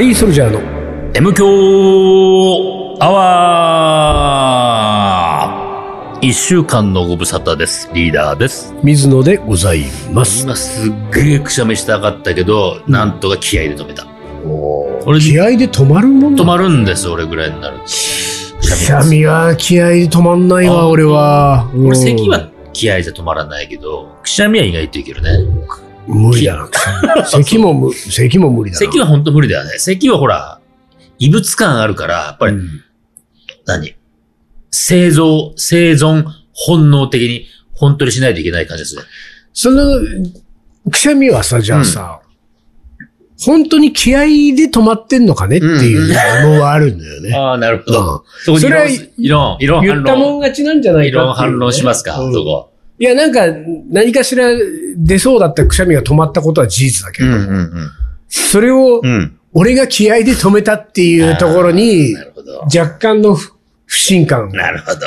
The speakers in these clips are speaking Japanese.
リーソルジャーの M 強アワー一週間のご無沙汰です。リーダーです。水野でございます。今すっげえくしゃみしたかったけど、なんとか気合で止めた。これ気合で止まるもん止まるんです、俺ぐらいになると。くくしゃみは気合で止まんないあわ、俺は。うん俺、咳は気合じゃ止まらないけど、くしゃみは意外といけるね。無理だな。咳もむ、咳も無理だな。咳は本当無理だよね。咳はほら、異物感あるから、やっぱり、うん何？生存、生存本能的に本当にしないといけない感じですね。その、くしゃみはさ、じゃあさ、本当に気合で止まってんのかねっていう疑問はあるんだよね。ああ、なるほうんど。そこにそれは異論、異論、反言ったもん論、勝ちなんじゃないかっていうね反論しますか、うんそこ。いや、なんか、何かしら出そうだったくしゃみが止まったことは事実だけど、んそれをうん。うん。俺が気合で止めたっていうところにな、るほど。若干の不不信感をなるほど。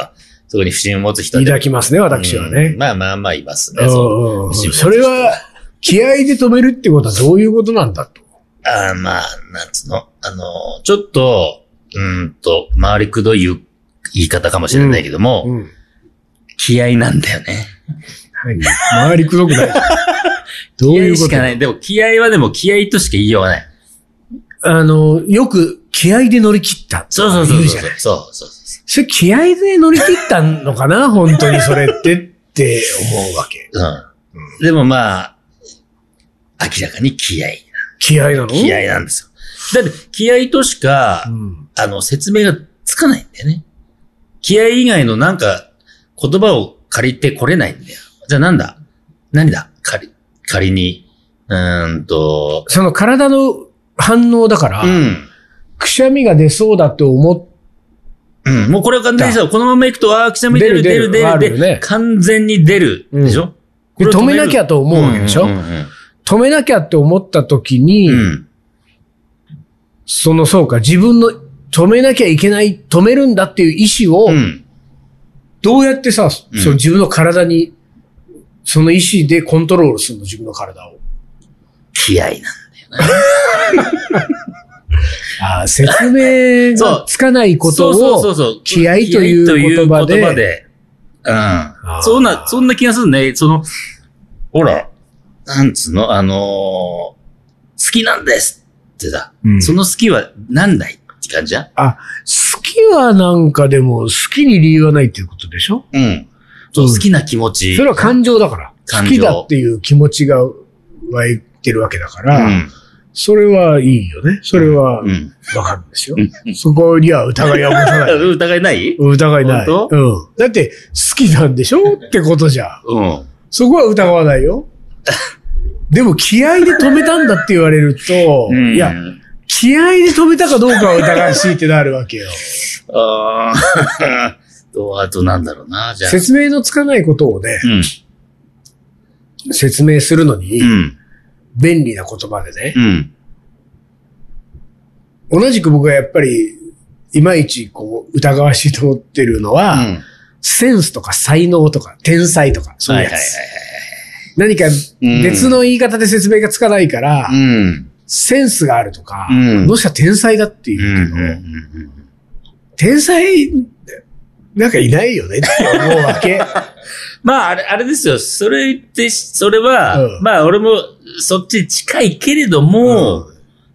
そこに不信を持つ人で抱きますね、私はうんね。まあまあまあいますね。うんそそれは、気合で止めるってことはどういうことなんだと。ああ、まあ、なんつうの？あの、ちょっと、うーんと、回りくどい言い方かもしれないけども、うん。気合なんだよね。はい。回りくどくない。どう気いうこと合しかない。でも気合はでも気合としか言いようがない。あの、よく気合で乗り切った。そうそうそうそう言うじゃない。そうそうそう。それ気合で乗り切ったのかな？本当にそれってって思うわけ。うん。でもまあ、明らかに気合。気合なの？気合なんですよ。だって気合としかう、ん。あの、説明がつかないんだよね。気合以外のなんか、言葉を借りてこれないんだよ。じゃあなんだ？何だ？仮、仮に。うーんと、その体の反応だから、うん。くしゃみが出そうだと思っうん。もうこれは完全にさ、このままいくと、ああ、くしゃみ出る、出る、出る出るねで、完全に出る。でしょ、で止めなきゃとと思うわけでしょ、うんうん止めなきゃって思った時に、うんうん。そのそうか、自分の止めなきゃいけない、止めるんだっていう意思を、うん。どうやってさ、うん。その自分の体に、その意思でコントロールするの、自分の体を。気合なん ああ、説明がつかないことを、そうそう。気合という言葉で。う言葉で。うん。ー。そんな、そんな気がするね。その、ほら、なんつうの、あのー好きなんですってさ、うん。その好きは何だいって感じじゃんあ、好きはなんかでも、好きに理由はないっていうことでしょ？うん。そう好きな気持ち。それは感情だから。感情好きだっていう気持ちが湧いてるわけだから、うん。それはいいよね。それはうん。わかるんですよ。そこには疑いは持たない。疑いない？疑いない。本うん。だって、好きなんでしょってことじゃん。うん。そこは疑わないよ。でも、気合で止めたんだって言われると、うんいや、気合で止めたかどうかは疑わしいってなるわけよ。ああ。と、あとなんだろうな、じゃあ。説明のつかないことをね、うん。説明するのにう、ん。便利な言葉でねう、ん。同じく僕はやっぱり、いまいちこう、疑わしいと思ってるのうは、ん。センスとか才能とか天才とか、そういうやつ。はいはいはい何かうん別の言い方で説明がつかないから、はい。うん。センスがあるとか、うんこの人は天才だってうん。いうけど、うん。天才、なんかいないよねって思うわけ。まあ、あれ、あれですよ。それって、それは、うんまあ、俺もそっちに近いけれども、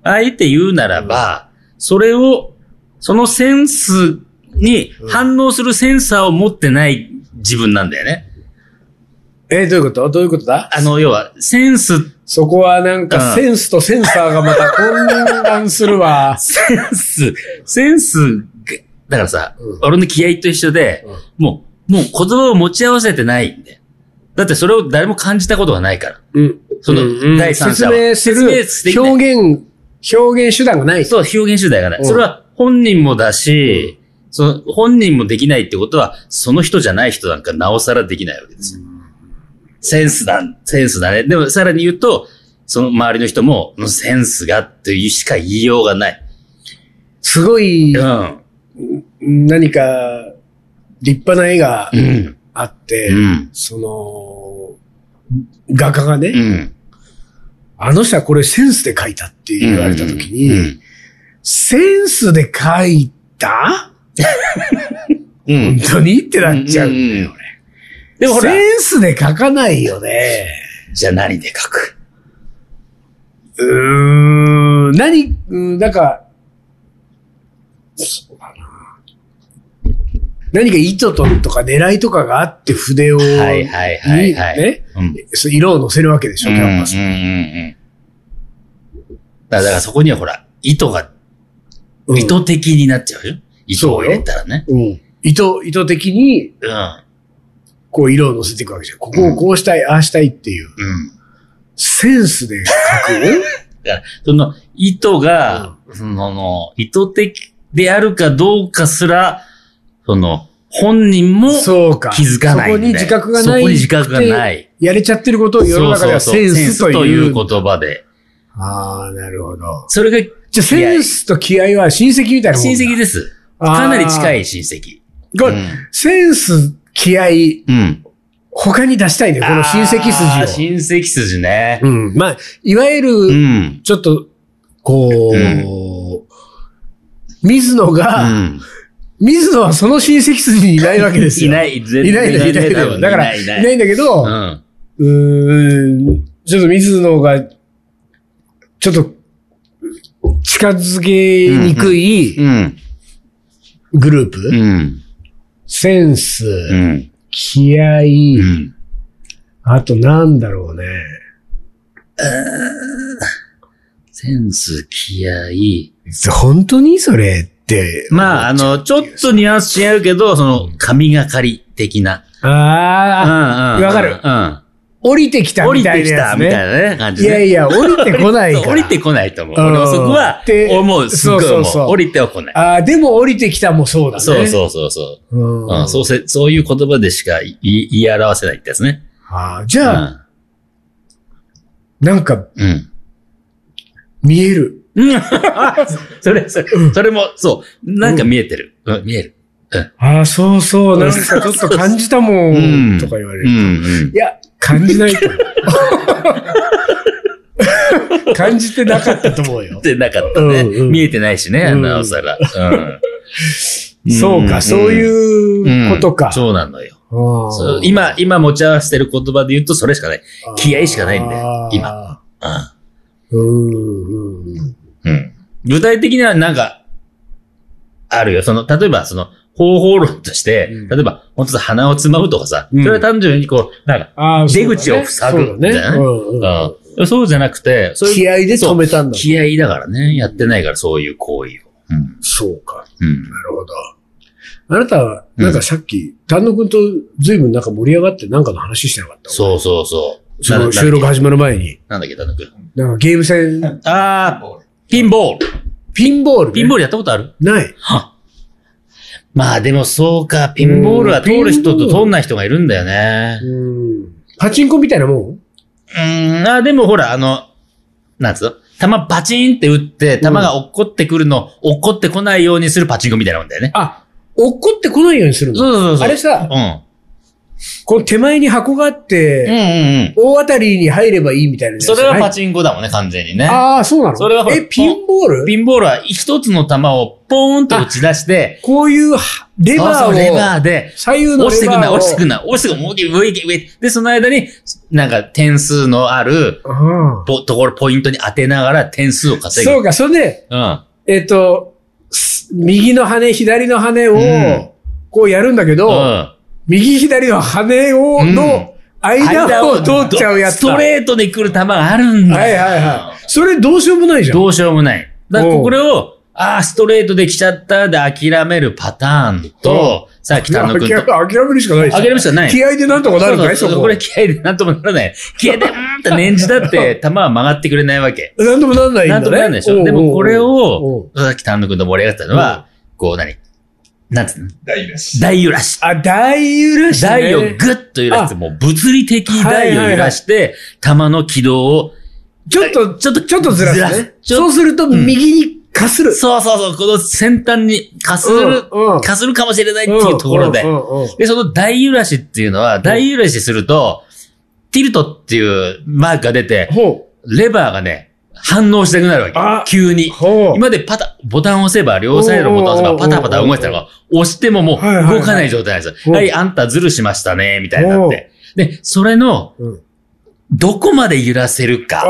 あえて言うならば、それを、そのセンスに反応するセンサーを持ってない自分なんだよね。えーどういうこと？どういうことだ？あの、要は、センス、そこはなんかうんセンスとセンサーがまた混乱するわ。センス、センスが、だからさ、うん俺の気合と一緒で、もう、もう言葉を持ち合わせてないんで。だってそれを誰も感じたことがないから。うん。そのうん第三者は説明する説明できない表現、表現手段がない。そう、表現手段がない。うんそれは本人もだし、その本人もできないってことは、その人じゃない人なんかなおさらできないわけですよ。センスだ、センスだね。でもさらに言うと、その周りの人も、うんセンスがっていうしか言いようがない。すごい、うん。何か、立派な絵がうん。あって、うん。その、画家がね、うん。あの人はこれセンスで描いたって言われた時に、うんセンスで書いた？うん本。当に？ってなっちゃうんだよ、でもほら、センスで書かないよね。じゃあ何で書く？うーん、何、うん、なんか、そうだな。何か意図ととか狙いとかがあって筆を、はいはいはいはい。にね、うん。色を乗せるわけでしょ、キャンバス。うんうんうんうん。だからそこにはほら、意図が、うん意図的になっちゃうよ。意図を入れたらね。うん。意図、意図的に、うん。こう色を乗せていくわけじゃん。ここをこうしたい、ああしたいっていう。うん。センスで書く？その意図が、そのの、意図的であるかどうかすら、その、本人もそうか。気づかないんで。そこに自覚がない。そこに自覚がない。やれちゃってることを世の中ではそうそうそうセンスという。言葉で。ああ、なるほど。それがじゃあセンスと気合は親戚みたいなもんだ親戚です。かなり近い親戚。これうんセンス、気合、うん。他に出したいね、この親戚筋を。親戚筋ね。うん。まあ、いわゆうる、ん。ちょっと、こう、う水野うが、ん。水野はその親戚筋にいないわけですよ。いない、全いないんだ、いないんだから、いないんだけど、うん。うーん、ちょっと水野が、ちょっと、近づけにくいうん。グループ、うん。センス、うん。気合、うん。あとなんだろうね。センス、気合本当にそれって。まあ、あの、ちょっとニュアンス違うけど、その、神がかり的な。うんああ、うん。わかるうん。降りてきた降りみたいてきた、なやつね。みたいなね、感じね。いやいや、降りてこないから。降りてこないと思う。うん俺もそこはで、思う。すっごい思う。そうそうそう降りては来ない。ああ、でも降りてきたもそうだね。そうそうそうそう。うん。うん、そうせ、そういう言葉でしか言い言い表せないってやつね。ああじゃあ、なんかうん。うん。見える。うん。それ、それ、それも、そう。なんか見えてる。うん、見える。ああ、そうそう、なんかちょっと感じたもうんん、とか言われる。うん、うんい。や、感じないと。感じてなかったと思うよ。ってなかったね。うんうん見えてないしね、うんなおさら。うん。そうか、そういうことか。うんそうなのよ。今、今持ち合わせてる言葉で言うとそれしかない。気合しかないんだよ今。具体的にはなんか、あるよ。その、例えばその、方法論として、うん例えば、本当さ、鼻をつまむとかさ、うんそれは単純にこう、なんか、ああ出口を塞ぐそうだね。みたいなねうんうんうん、そうじゃなくて、そういう気合で止めたんだ。気合だからね。やってないから、そういう行為を。うん。そうか。うん。なるほど。あなたは、なんかさっき、丹野くんと随分なんか盛り上がってなんかの話してなかった？そうそうそう。そのな収録始まる前に。なんだっけ、なんだっけ。なんかゲーム戦、あー、ピンボール。ピンボール、ね。ピンボールやったことある？ない。はまあでもそうか、ピンボールは通る人と通んない人がいるんだよね。うん。パチンコみたいなもん？うーん、あでもほら、あの、なんつうの？弾バチンって打って、弾が落っこってくるの、落っこってこないようにするパチンコみたいなもんだよね。あ、落っこってこないようにするの？そうそうそう。あれさうん。この手前に箱があっうんて、うんうん。大当たりに入ればいいみたいな。それはパチンコだもんね、完全にね。ああ、そうなの？それはえ、ピンボール？ピンボールは一つの弾をポーンと打ち出して、こういうレバーを、そうそうレバーで、左右の落ちてくんな、レバーを落ちてくんな、落ちてくんな、もう一回上行け、上。で、その間に、なんか点数のある、うんポところ、ポイントに当てながら点数を稼ぐ。そうか、それで、うん。えっ、と、す右の羽、左の羽を、うんこうやるんだけど、うん。右左の羽を、うんの間を通っちゃうやつだ。ストレートで来る球があるんだはいよ。はいはい。それどうしようもないじゃん。どうしようもない。だからこれを、ああ、ストレートで来ちゃったで諦めるパターンと、さっき丹野くんと。諦めるしかない諦めるしかない。気合でなんとかなるんかいそうそうそこ。これ気合でなんともならない。気合で、うーんって念じだって、球は曲がってくれないわけ。なんともなんないんだね。なんともならないでしょ。でもこれおを、うさっき丹野くんと盛り上がったのは、こう何？なんつうの？大揺らし。大揺らし。あ、大揺らし、ね。台をグッと揺らして、もう物理的台を揺らして、弾の軌道を、ちょっと、ちょっと、ちょっとずらすね。ちょそうすると、右にかする。そうそうそう、この先端にかする、うんうんかするかもしれないっていうところでう。んうんうんで、その大揺らしっていうのは、大揺らしすると、ティルトっていうマークが出て、ほレバーがね、反応したくなるわあけ。急に。今までパタ、ボタンを押せば、両サイドのボタンを押せば、パタパタ動いてたのが、押してももうはいはいはい動かない状態なんですよ。うんはい、あんたズルしましたね、みたいになって。で、それの、うんどこまで揺らせるか、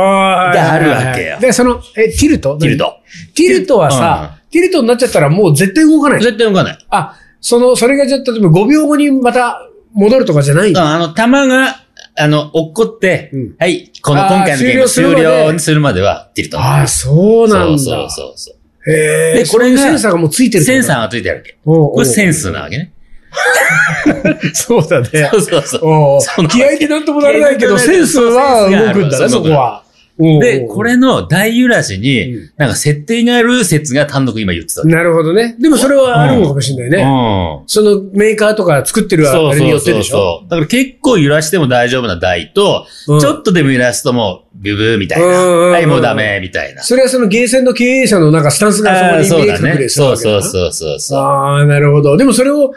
あがあるわけよで、その、え、ティルト？ティル。ト。ティルトはさ、ティルトになっちゃったらもう絶対動かない。絶対動かない。あ、その、それがじゃあ、例えば5秒後にまた戻るとかじゃない。あの、弾が、あの、落っこって、うんはい、この今回のゲーム終終了するまで了にするまでは、ティルト。ああ、そうなんだ。そうそうそう。へえ。でこれがそういうセンサーがもうついてるセンサーがついてあるわけ。おうおうこれセンスなわけね。そうだね。そうそうそう。気合でなんともならないけど、センスは動くんだね、そこは。で、これの大揺らしに、うんなんか設定がある説が単独今言ってた。なるほどね。でもそれはあるのかもしれないね。うん。そのメーカーとか作ってるあそうれにそうそうよってでしょ？そう。だから結構揺らしても大丈夫な台と、うんちょっとでも揺らすともう、ビュブーみたいな。はい、もうダメ、みたいな。それはそのゲーセンの経営者のなんかスタンスがそこに見えそうだね。隠れするそうわけだなそうそうそうそう。ああ、なるほど。でもそれを、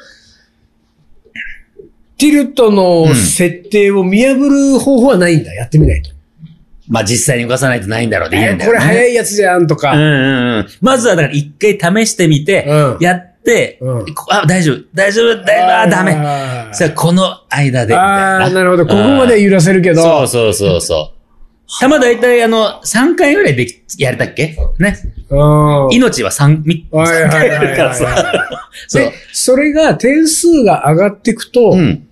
ティルトの設定を見破る方法はないんだ。やってみないと。まあ実際に動かさないとないんだろう、できないんだころう、ね。れ早いやつじゃんとか。うんうんうん。まずはだから一回試してみて、うんやって、うんあ、大丈夫、大丈夫、大丈夫、あ、ダメ。メさあ、この間で、ああ、な。なるほど。ここまで揺らせるけど。そうそうそうそう。いたいあの、3回ぐらいでき、やれたっけ？ね。うん。命は3、み、はいはいはいはい3回あるからさ。そうで。、それが点数が上がっていくと、う。うん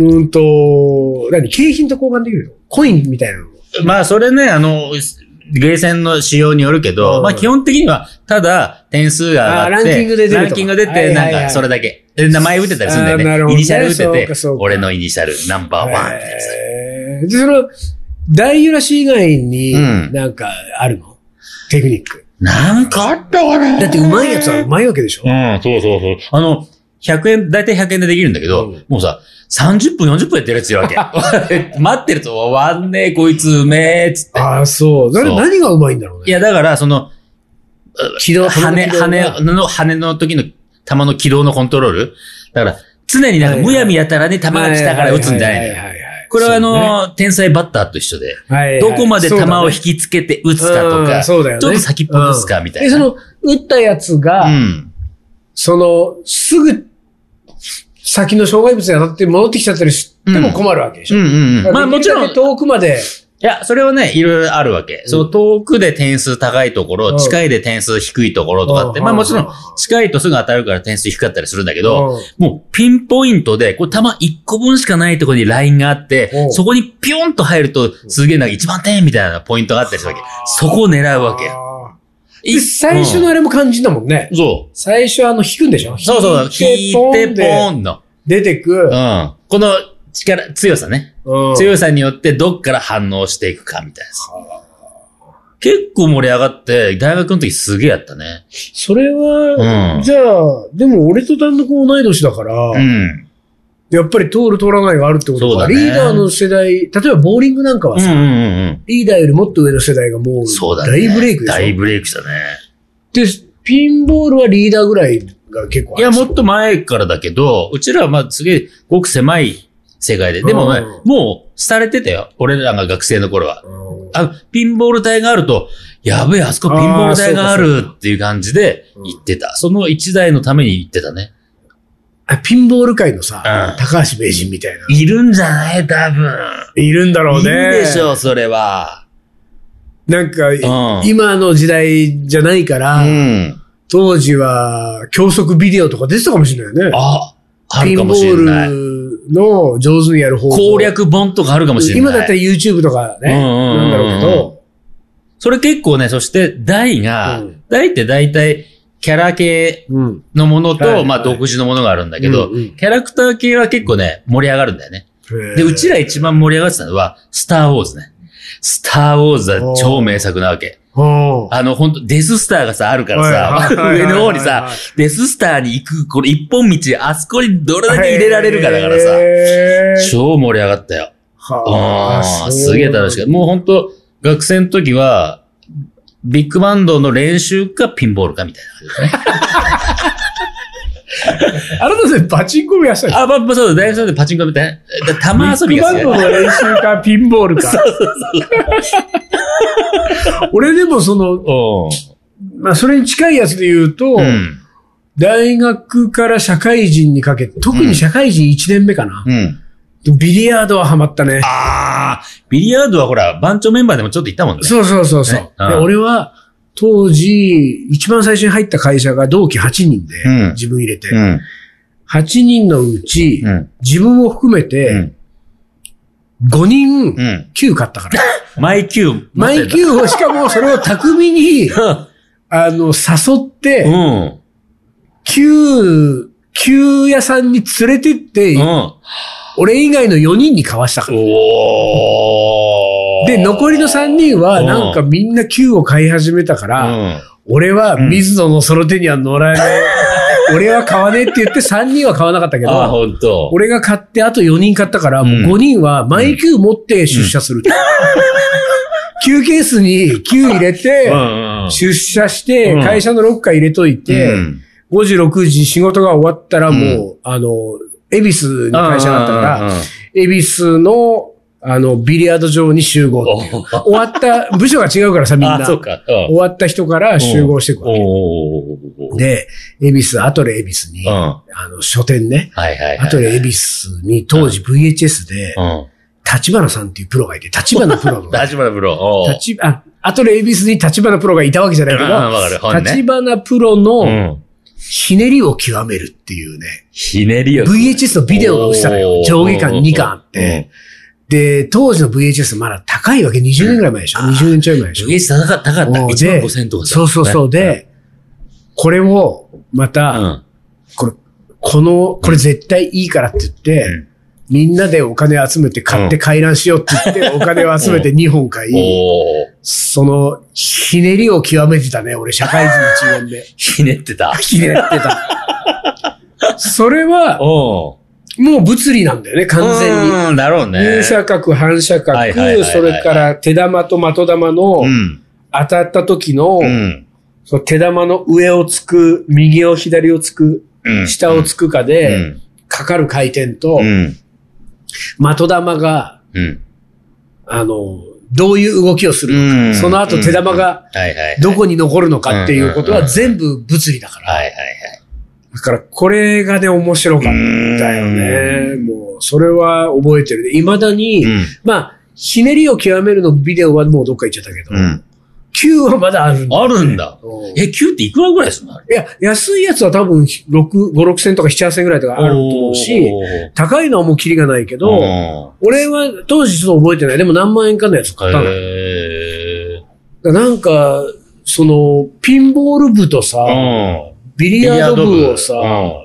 ーんと、何？景品と交換できるの？コインみたいなの？まあ、それね、あの、ゲーセンの仕様によるけど、うんまあ基本的には、ただ点数が上がって、あランキングで出るランキングが出て、なんかそれだけ。で名前打ってたりするんだよね。なるほどねイニシャル打ってて俺のイニシャルナンバーワンってやつ。へーで、その、大揺らし以外に、うんなんかあるの？テクニック。なんかあったかな？だって上手いやつは上手いわけでしょ？うん、そうそうそう。あの、100円、だいたい100円でできるんだけど、うんもうさ、30分、40分やってるやついるわけ。待ってると、終わんねえ、こいつうめえ、つって。ああ、そう。なそう何が上手いんだろうね。いや、だから、その、軌道、羽、羽の、羽の時の弾の軌道のコントロールだから、常になんかむやみやたらに弾が来たから撃つんじゃないのよ。これはあの、天才バッターと一緒で、どこまで球を引きつけて撃つかとか、ちそうだよね。ょっと先っぽ打つかみたいな。で、その、撃ったやつが、うん。その、すぐ、先の障害物に当たって戻ってきちゃったりしても困るわけでしょ。うんうんうん。まあもちろん、遠くまで、や、それはね、いろいろあるわけ。その遠くで点数高いところ、うん近いで点数低いところとかって、うんまあもちろん、近いとすぐ当たるから点数低かったりするんだけど、うんもうピンポイントで、これ球1個分しかないところにラインがあってう、んそこにピョンと入ると、すげえなんか一番点みたいなポイントがあったりするわけ。そこを狙うわけよ。最初のあれも肝心だもんね。そう。最初あの、引くんでしょ？そうそう、引いてポーでンの。出てく。うん。この力、強さね。うん強さによってどっから反応していくかみたいな。結構盛り上がって、大学の時すげえやったね。それは、うんじゃあ、でも俺と単独同い年だから、うん。やっぱり通る通らないがあるってことか。ねリーダーの世代、例えばボーリングなんかはさ、うんうんうんリーダーよりもっと上の世代がもうそうだね。大ブレイクでしょ大ブレイクしたね。で、ピンボールはリーダーぐらいが結構いや、もっと前からだけど、うちらはまあすげえごく狭い世界で。でもね、うもう廃れてたよ。俺らが学生の頃は。うんあの、ピンボール台があると、やべえ、あそこピンボール台があるっていう感じで行ってた。その一台のために行ってたね。あピンボール界のさ、うん高橋名人みたいな。いるんじゃない？多分。いるんだろういね。るでしょう、それは。なんか、ん今の時代じゃないから、うん。当時は教則ビデオとか出てたかもしれないよね。あ、あピンボるかもしれない。ールの上手にやる方法。攻略本とかあるかもしれない。今だったら YouTube とかね、なんだろうけど、それ結構ね、そして台が、うん台って大体キャラ系うん。のものと、まあ独自のものがあるんだけど、キャラクター系は結構ね、盛り上がるんだよね。で、うちら一番盛り上がってたのは、スターウォーズね。スターウォーズは超名作なわけ。番、あの、本当デススターがさ、あるからさ、上の方にさ、デススターに行く、これ一本道、あそこにどれだけ入れられるかだからさ、超盛り上がったよ。はああ、すげえ楽しかった。もう本当学生の時は、ビッグバンドの練習かピンボールかみたいな感じですね。あなたでパチンコもやってたでしょあ、まあ、まあそうだ、大学でパチンコみたい玉遊びが好きビッグバンドの練習か、ピンボールか。俺でもその、おまあそれに近いやつで言うと、うん。大学から社会人にかけて、特に社会人1年目かな。うん。ビリヤードはハマったね。ああ、ビリヤードはほら、番長メンバーでもちょっといたもんね。そうそうそうそう、ねうんで俺は、当時、一番最初に入った会社が同期8人で、うん自分入れて、うん。8人のうち、うん。自分を含めうてん。5人、うん。級買ったから。マイキュー。マイ級を、しかもそれを巧みに、あの、誘って、うん。級、級屋さんに連れてって、うん。俺以外の4人に買わしたから。で、残りの3人は、うんなんかみんな級を買い始めたから、うん。俺は水野のその手には乗らねえ。俺は買わねえって言って3人は買わなかったけあ、ど。俺が買ってあと4人買ったから、もう5人はマイ級持って出社する。休憩室に級入れて。出社してうん、会社のロッカー入れといて、うん5時、6時仕事が終わったらもう、あの、恵比寿に会社があったから、恵比寿の、あの、ビリヤード場に集合。終わった、部署が違うからさ、みん あ、な。そうか。終わった人から集合してくわけ。で、恵比寿、アトレ恵比寿に、うん。あの、書店ね。はいはいはい。アトレ恵比寿に当時 VHS で、うん。立花さんっていうプロがいて、立花プロの。立花プロ。あ、アトレ恵比寿に立花プロがいたわけじゃないけ。ど。立花プロうのん。ひねりを極めるっていうね、ひねりを。VHS のビデオが映ったのよ上下巻2巻あって。で、当時の VHS まだ高いわけ、20年ぐらい前でしょあー ?20 年ちょい前でしょ VS 高かった。高かった。おー1万で5000とかさそうそうそう。で、これを、まうた、ん。これ、この、これ絶対いいからって言って、うんみんなでお金集めて買って回覧しようって言って、お金を集めて2本買い。その、ひねりを極めてたね、俺、社会人1年で。ひねってた。ひねってた。それは。もう物理なんだよね、完全に。うん、だろうね。入射角、反射角それから手玉と的玉のうん。当たった時の、の手玉の上をつく、右を左をつく、うん。下をつくかうで、ん。かかる回転と、うん。的玉が、うん。あの、どういう動きをするのうんか、その後手玉がはいはい。どこに残るのかっていうことうんうんうんは全部物理だから。はいはいだからこれがね、面白かったよね。もう、それは覚えてるね。未だに、はい。まあ、ひねりを極めるのビデオはもうどっか行っちゃったけど、うん。うん。9はまだあるんだ。よあね、るんだ。うん。え、9っていくらぐらいするの？いや、安いやつは多分6、5、6千とか7、8千ぐらいとかあると思うし、高いのはもうキリがないけど、うん。俺は当時ちょっと覚えてない。でも何万円かのやつ買ったの。だなんか、その、ピンボール部とさ、ービリヤード部をさ、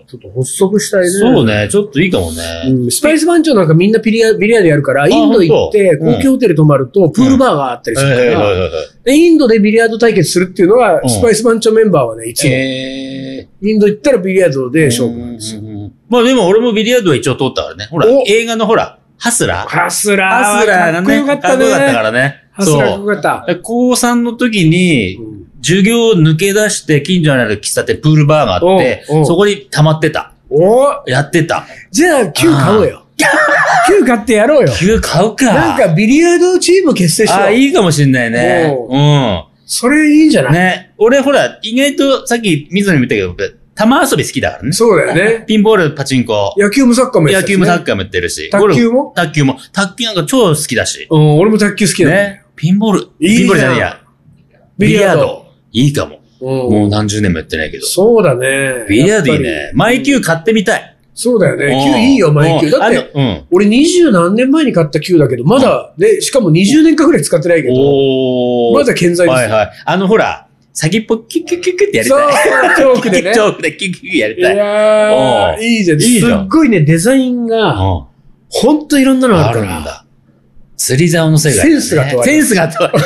ちょっと発足したいね。そうね、ちょっといいかもね。うん。スパイス番長なんかみんなビリヤビリヤードやるから、インド行って、高級ホテル泊まると、プールバーがあったりするから、でインドでビリヤード対決するっていうのは、うんスパイス番長メンバーはね、いつも、へインド行ったらビリヤードでー勝負なんですよ。まあでも俺もビリヤードは一応通ったからね。ほらお、映画のほら、ハスラーハスラーハスラーがね、かっこよかったかっこよかったかね。らね。ハスラーかっそうこよかった。高3の時に、うん授業を抜け出して近所にある喫茶店プールバーがあっておうおう、そこに溜まってた。おやってた。じゃあ、9買おうよ。9買ってやろうよ。急買うか。なんかビリヤードチーム結成しあ、よう。いいかもしんないね。おうそれいいんじゃない？ん。ね。俺ほら、意外とさっき水野に言ったけど、玉遊び好きだからね。そうだよね。ピンボール、パチンコ。野球もサッカーもやってたしね野球もサッカーもやってるし。卓球も？卓球も。卓球なんか超好きだし。うん、俺も卓球好きだね。ピンボール。いいピンボールじゃないや。ビリヤード。いいかも。うんもう何十年もやってないけど。そうだね。ビリヤードいいね。マイキュー買ってみたい。そうだよね。うん9いいよ、マイキュー。うんだって。俺二十何年前に買った9だけど、まだ、で、しかも20年間ぐらい使ってないけど。まだ健在ですよ。はいはい。あのほら、先っぽキュッキュッキュッキュッってやりたい。そう、チョークでね。チョークでキュッキュッキュッやりいたい。やー、うんいいじゃん。いいじゃんすっごいね、デザインが、うんほんといろんなのああるから。るんだ。釣り竿の世界だね。センスが問われるセンスが問われる。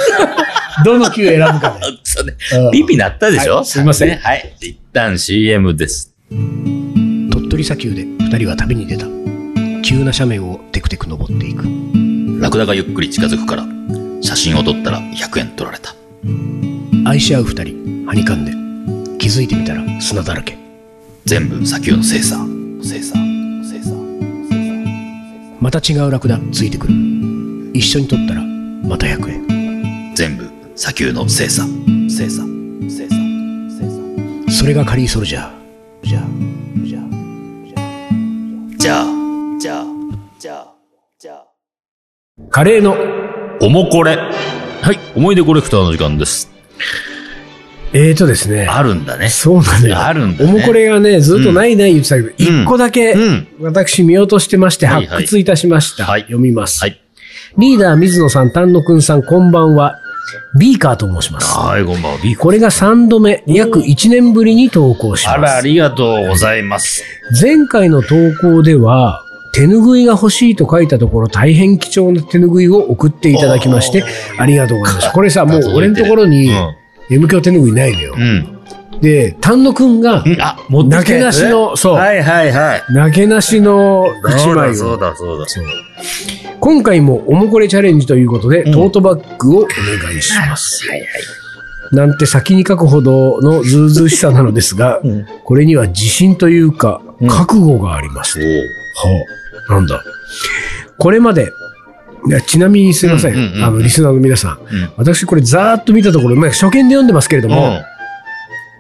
どの9選ぶかで。そうねうんピピなったでしょはいすいませんねはい。一旦 CM です。鳥取砂丘で二人は旅に出た。急な斜面をテクテク登っていく。ラクダがゆっくり近づくから、写真を撮ったら100円取られた。愛し合う二人、はにかんで。気づいてみたら砂だらけ。全部砂丘の精査。精査。精査。また違うラクダついてくる。一緒に取ったら、また100円。全部砂丘の。精査。精査。精査。それがカリーソルジャー。カレーの、おもこれ。はい、思い出コレクターの時間です。えーとですね。あるんだね。そうなのよ。あるんだねおもこれがね、ずっとないない言ってたけど、一、個だけ、うん。私見落としてましてはいはい発掘いたしました。はい読みます。はい。リーダー水野さん、丹野くんさん、こんばんは。ビーカーと申します。はい、こんばんは。ビーコこれが3度目、約1年ぶりに投稿しあら、あます。りがとうございます。前回の投稿では、手ぬぐいが欲しいと書いたところ、大変貴重な手ぬぐいを送っていただきまして、ありがとうございます。これさ、もう俺のところに、M 響手ぬぐいないのよう。ん。で、丹野くんが、うん。あ、持ってきたなけなしの、そう、はいはいはい。なけなしの1そう枚を。だそうだそうだ。そう今回もおもこれチャレンジということで、うんトートバッグをお願いします。はいはい。なんて先に書くほどのずうずうしさなのですが、うんこれには自信というか、うん覚悟があります。はあ、なんだ。これまで、いやちなみにすいません,、うんうんうんあの、リスナーの皆さん。うん。私これざーっと見たところ、まあ、初見で読んでますけれども、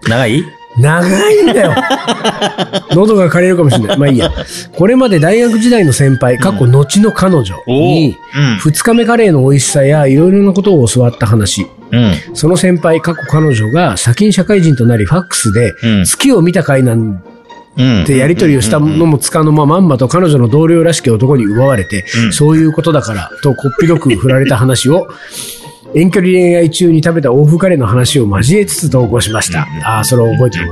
長い？長いんだよ。喉が枯れるかもしれない。まあいいや。これまで大学時代の先輩、過去後の彼女に、うん。二日目カレーの美味しさやいろいろなことを教わった話。うん。その先輩、過去彼女が先に社会人となりファックスでうん。月を見た回なんうん。てやり取りをしたのもつかのままんまと彼女の同僚らしき男に奪われて、うんそういうことだからとこっぴどく振られた話を、遠距離恋愛中に食べた欧風カレーの話を交えつつ投稿しました。ああ、それを覚えてる。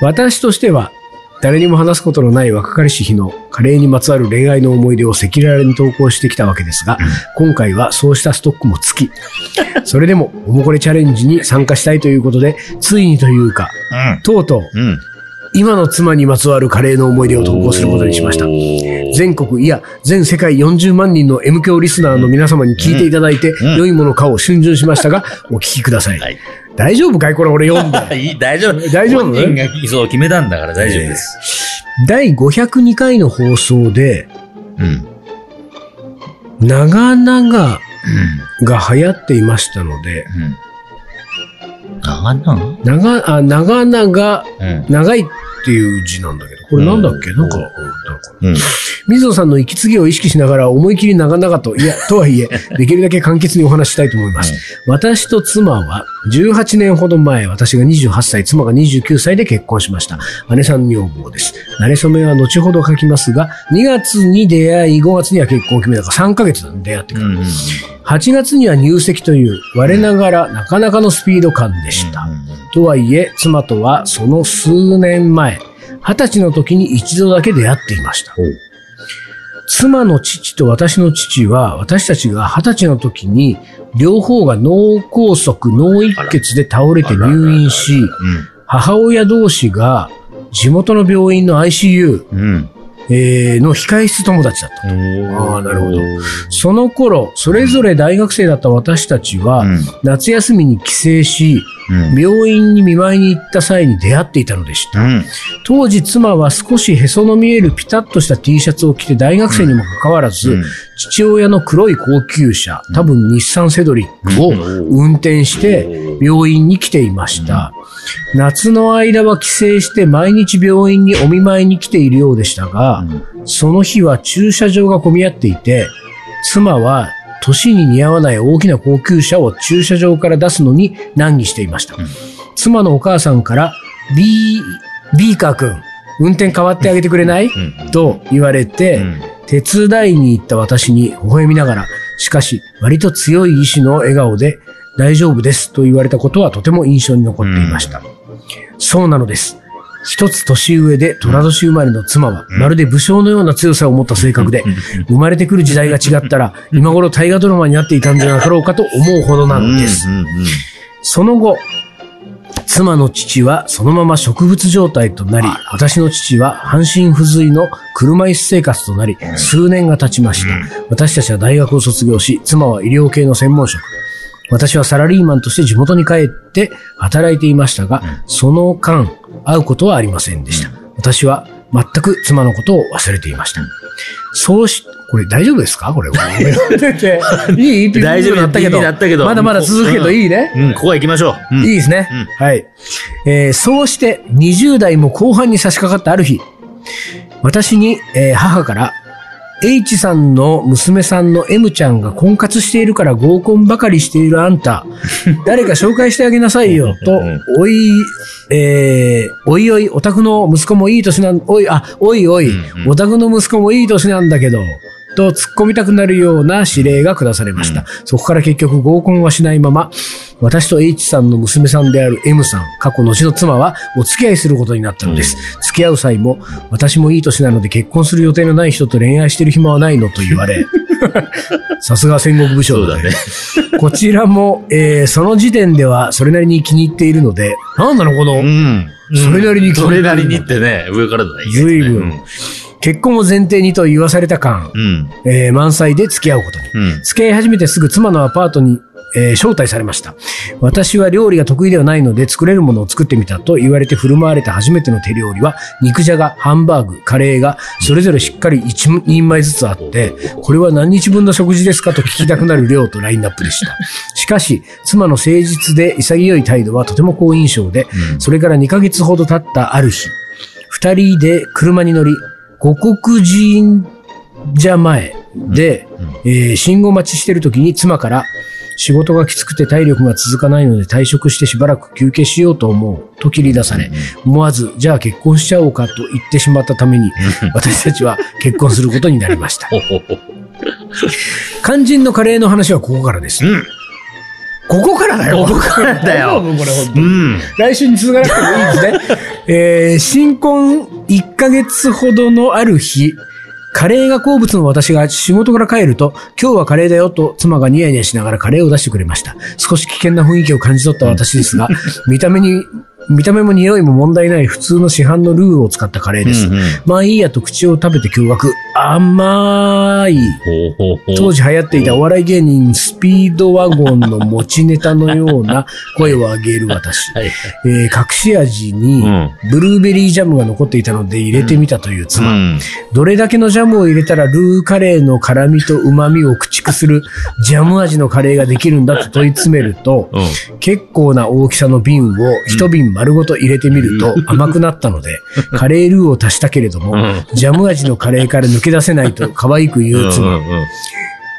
私としては、誰にも話すことのない若かりし日のカレーにまつわる恋愛の思い出を赤裸々に投稿してきたわけですが、今回はそうしたストックも尽き、それでもおもこれチャレンジに参加したいということで、ついにというか、うん。とうとううん。今の妻にまつわるカレーの思い出を投稿することにしました。全国、いや、全世界40万人の M 教リスナーの皆様に聞いていただいて、うん良いものかを逡巡しましたが、お聞きください。はい。大丈夫かいこれ俺読んで。いい大丈夫。大丈夫？本人がそう決めたんだから大丈夫です。第502回の放送で、うん。長々うん。が流行っていましたので、うん。長々長、あ、長々、うん。長いっていう字なんだけど、これなんだっけ、うんなんか、うん。水野さんの息継ぎを意識しながら思い切り長々と、いや、とはいえ、できるだけ簡潔にお話ししたいと思います。私と妻は、18年ほど前、私が28歳、妻が29歳で結婚しました。姉さん女房です。慣れ初めは後ほど書きますが、2月に出会い、5月には結婚を決めたから3ヶ月出会ってから。うん。8月には入籍という、我ながらなかなかのスピード感でした。とはいえ、妻とはその数年前、二十歳の時に一度だけ出会っていました。妻の父と私の父は、私たちが二十歳の時に、両方が脳梗塞、脳一血で倒れて入院し、母親同士が地元の病院の ICU、うん。うん。えーの控室友達だった。ああなるほどその頃、それぞれ大学生だった私たちは、うん。夏休みに帰省し、うん。病院に見舞いに行った際に出会っていたのでした。うん。当時妻は少しへその見えるピタッとした T シャツを着て大学生にもかかわらず、父親の黒い高級車、多分日産セドリックを運転して病院に来ていました。夏の間は帰省して毎日病院にお見舞いに来ているようでしたが、その日は駐車場が混み合っていて、妻は年に似合わない大きな高級車を駐車場から出すのに難儀していました。妻のお母さんから、ビー、ビーカー君、運転変わってあげてくれない、うん。と言われて、手伝いに行った私に微笑みながら、しかし割と強い意志の笑顔で、大丈夫ですと言われたことはとても印象に残っていました。そうなのです。一つ年上で虎年生まれの妻は、まるで武将のような強さを持った性格で、生まれてくる時代が違ったら、今頃大河ドラマになっていたんじゃなかろうかと思うほどなのです。うん。その後、妻の父はそのまま植物状態となり、私の父は半身不随の車椅子生活となり、数年が経ちました。私たちは大学を卒業し、妻は医療系の専門職。私はサラリーマンとして地元に帰って働いていましたが、その間、会うことはありませんでした。私は全く妻のことを忘れていました。そうし、これ大丈夫ですか？これ。いいピ大丈夫だったけど。だったけどまだまだ続くけどいいね。うん、ここは行きましょう。うんいいですね。はい。えーそうして20代も後半に差し掛かったある日、私に、えー母から、H さんの娘さんの M ちゃんが婚活しているから合コンばかりしているあんた、誰か紹介してあげなさいよ、と うん、おい、えーおいおい、お宅の息子もいい年なん、おい、あ、おいおい、お宅の息子もいい年なんだけど、と突っ込みたくなるような指令が下されました。そこから結局合コンはしないまま、私と H さんの娘さんである M さん、過去後の妻はお付き合いすることになったのです。付き合う際も、私もいい年なので結婚する予定のない人と恋愛してる暇はないのと言われ、さすが戦国武将そうだね。こちらも、えーその時点ではそれなりに気に入っているので、なんなのこの、うん。それなりに気にそ入ってるれなりにってね、上からだね。随分結婚を前提にと言わされた感、うん。えー満載で付き合うことに。うん。付き合い始めてすぐ妻のアパートに、えー招待されました。私は料理が得意ではないので作れるものを作ってみたと言われて振る舞われた初めての手料理は肉じゃが、ハンバーグ、カレーがそれぞれしっかり一人前ずつあって、これは何日分の食事ですかと聞きたくなる量とラインナップでした。しかし、妻の誠実で潔い態度はとても好印象で、うんそれから2ヶ月ほど経ったある日、二人で車に乗り、五国神社前で、えー信号待ちしてる時に妻から、仕事がきつくて体力が続かないので退職してしばらく休憩しようと思うと切り出され、思わず、じゃあ結婚しちゃおうかと言ってしまったために、私たちは結婚することになりました。ほほほ。肝心のカレーの話はここからです。うん。ここからだよ。ここからだよこれ本当にうん。来週に続かなくてもいいですね。えー新婚1ヶ月ほどのある日、カレーが好物の私が仕事から帰ると、今日はカレーだよと妻がニヤニヤしながらカレーを出してくれました。少し危険な雰囲気を感じ取った私ですが、見た目に、見た目も匂いも問題ない普通の市販のルーを使ったカレーです。うんうんまあいいやと口を食べて驚愕。甘い。ほうほうほう。当時流行っていたお笑い芸人スピードワゴンの持ちネタのような 声を上げる私。はい。えー隠し味にうんブルーベリージャムが残っていたので入れてみたという妻。うん。どれだけのジャムを入れたらルーカレーの辛みと旨味を駆逐するジャム味のカレーができるんだと問い詰めると、うん。結構な大きさの瓶を一瓶丸ごと入れてみると甘くなったので、カレールーを足したけれどもうん、ジャム味のカレーから抜け出せないと可愛く言う妻。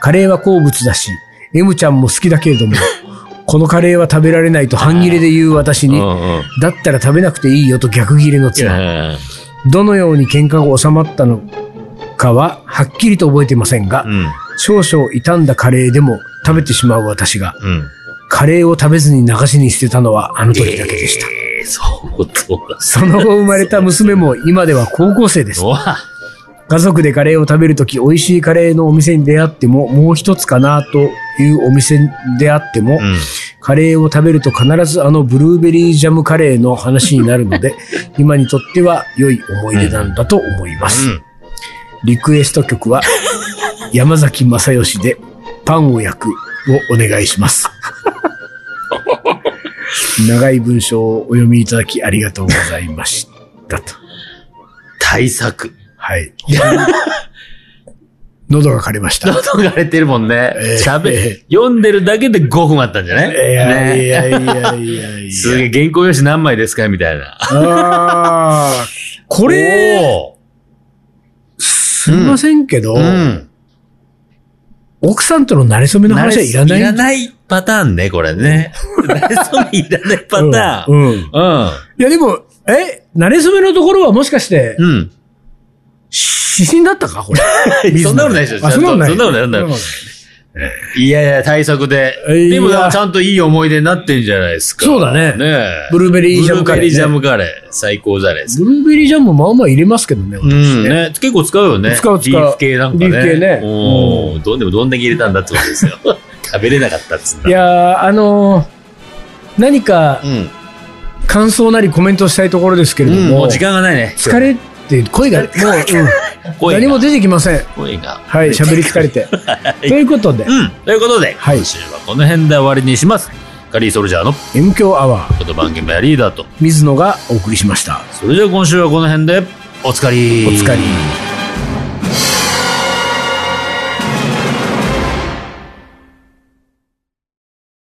カレーは好物だし、M ちゃんも好きだけれども、このカレーは食べられないと半切れで言う私に。だったら食べなくていいよと逆切れのい妻。やどのように喧嘩が収まったのかは、はっきりと覚えていませんがう、ん。少々傷んだカレーでも食べてしまう私が、うん。カレーを食べずに流しに捨てたのはあの時だけでした。えーそう、そ。その後生まれた娘も今では高校生です家族でカレーを食べるとき、美味しいカレーのお店に出会っても、もう一つかなというお店であっても、うん。カレーを食べると必ずあのブルーベリージャムカレーの話になるので、今にとっては良い思い出なんだと思います。うん。リクエスト曲は、山崎正義でパンを焼くをお願いします。長い文章をお読みいただきありがとうございましたと。対策。はい。喉が枯れました。喉がれてるもんねえ。ー喋、え読んでるだけで5分あったんじゃない？いやいねやいやいやいや。すげえ、原稿用紙何枚ですかみたいな。ああ。これ、おすみませんけど、ーうん。奥さんとの馴れ初めの話はいらないいらないパターンね、これね。慣れ初めいらないパターン。うん。うんうん。いやでも、え、馴れ初めのところはもしかして、うん。指針だったかこれ？そんなことないでしょあ、そんなことない。そんなことないそんなことないいやいや、対策で。でも、ちゃんといい思い出になってんじゃないですか。そうだねねえブルーベリージャムカレーねブルーベリージャムカレー。最高じゃないですか。ブルーベリージャムもまあまあ入れますけどね、私うん、ね。ね。結構使うよね。使う使うビーフ系なんかね。ビーフ系ねおーどんでもどんだけ入れたんだってことですよ。食べれなかったっつ。いやー、あのー何かうん。感想なりコメントしたいところですけれどうん、も、もう時間がないね。疲れて声が もう、うん 何も出てきません。声が。はい、喋り疲れて。ということで、うん。ということで、はい今週はこの辺で終わりにします。カリーソルジャーの M 強アワー、この番組はリーダーと。水野がお送りしました。それでは今週はこの辺で、おつかり。お疲れ。